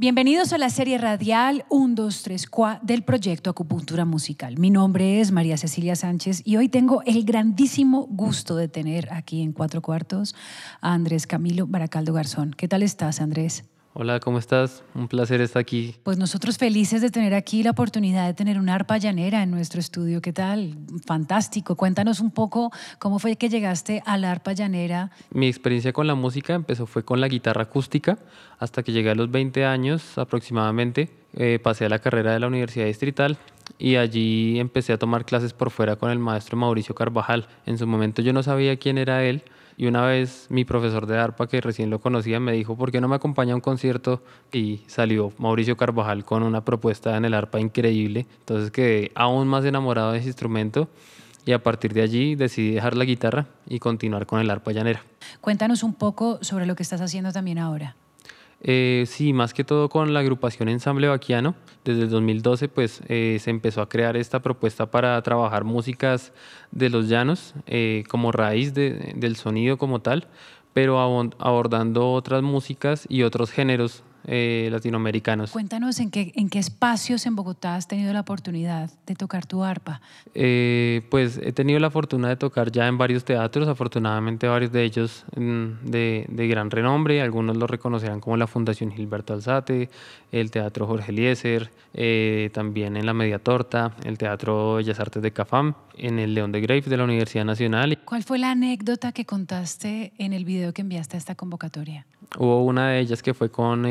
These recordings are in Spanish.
Bienvenidos a la serie radial 1, 2, 3, 4 del proyecto Acupuntura Musical. Mi nombre es María Cecilia Sánchez y hoy tengo el grandísimo gusto de tener aquí en Cuatro Cuartos a Andrés Camilo Baracaldo Garzón. ¿Qué tal estás, Andrés? Hola, ¿cómo estás? Un placer estar aquí. Pues nosotros felices de tener aquí la oportunidad de tener una arpa llanera en nuestro estudio. ¿Qué tal? Fantástico. Cuéntanos un poco cómo fue que llegaste a la arpa llanera. Mi experiencia con la música empezó fue con la guitarra acústica hasta que llegué a los 20 años aproximadamente. Eh, pasé a la carrera de la Universidad Distrital y allí empecé a tomar clases por fuera con el maestro Mauricio Carvajal. En su momento yo no sabía quién era él y una vez mi profesor de arpa, que recién lo conocía, me dijo, ¿por qué no me acompaña a un concierto? Y salió Mauricio Carvajal con una propuesta en el arpa increíble. Entonces quedé aún más enamorado de ese instrumento y a partir de allí decidí dejar la guitarra y continuar con el arpa llanera. Cuéntanos un poco sobre lo que estás haciendo también ahora. Eh, sí, más que todo con la agrupación Ensamble Baquiano. Desde el 2012 pues, eh, se empezó a crear esta propuesta para trabajar músicas de los llanos eh, como raíz del sonido como tal, pero abordando otras músicas y otros géneros eh, latinoamericanos. Cuéntanos en qué, en qué espacios en Bogotá has tenido la oportunidad de tocar tu arpa. Eh, pues he tenido la fortuna de tocar ya en varios teatros, afortunadamente varios de ellos mm, de, de, gran renombre, algunos lo reconocerán como la Fundación Gilberto Alzate, el Teatro Jorge Eliezer, eh, también en la Media Torta, el Teatro Bellas Artes de Cafam, en el León de Grave de la Universidad Nacional. ¿Cuál fue la anécdota que contaste en el video que enviaste a esta convocatoria? Hubo una de ellas que fue con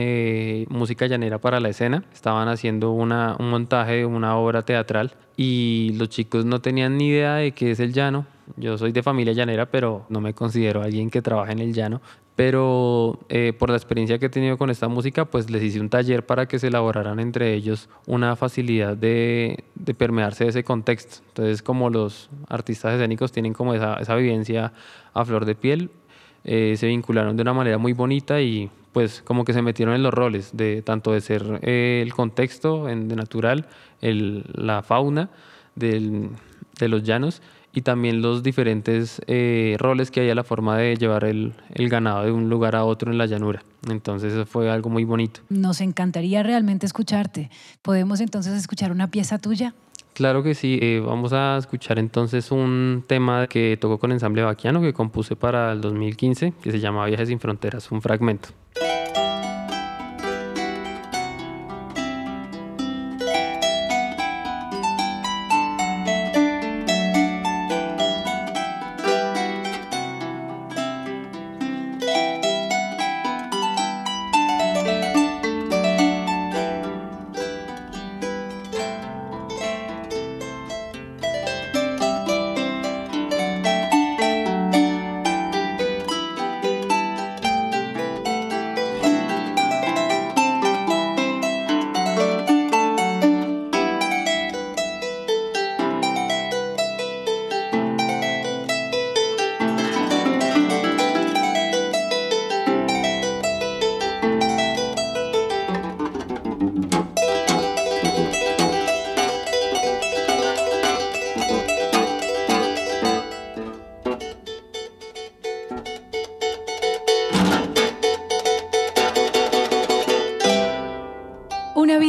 música llanera para la escena. Estaban haciendo una, un montaje de una obra teatral y los chicos no tenían ni idea de qué es el llano. Yo soy de familia llanera, pero no me considero alguien que trabaja en el llano. Pero eh, por la experiencia que he tenido con esta música, pues les hice un taller para que se elaboraran entre ellos una facilidad de, de permearse de ese contexto. Entonces, como los artistas escénicos tienen como esa, esa vivencia a flor de piel, eh, se vincularon de una manera muy bonita y pues como que se metieron en los roles de tanto de ser eh, el contexto de natural, el, la fauna del, de los llanos y también los diferentes eh, roles que hay a la forma de llevar el, el, ganado de un lugar a otro en la llanura. Entonces eso fue algo muy bonito. Nos encantaría realmente escucharte. ¿Podemos entonces escuchar una pieza tuya? Claro que sí, eh, vamos a escuchar entonces un tema que tocó con Ensamble Baquiano que compuse para el 2015 que se llama Viajes sin Fronteras, un fragmento.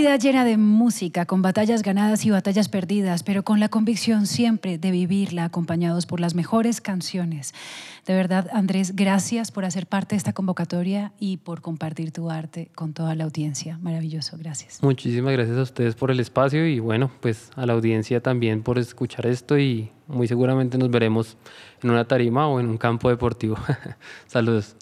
Vida llena de música, con batallas ganadas y batallas perdidas, pero con la convicción siempre de vivirla acompañados por las mejores canciones. De verdad, Andrés, gracias por hacer parte de esta convocatoria y por compartir tu arte con toda la audiencia. Maravilloso, gracias. Muchísimas gracias a ustedes por el espacio y bueno, pues a la audiencia también por escuchar esto y muy seguramente nos veremos en una tarima o en un campo deportivo. Saludos.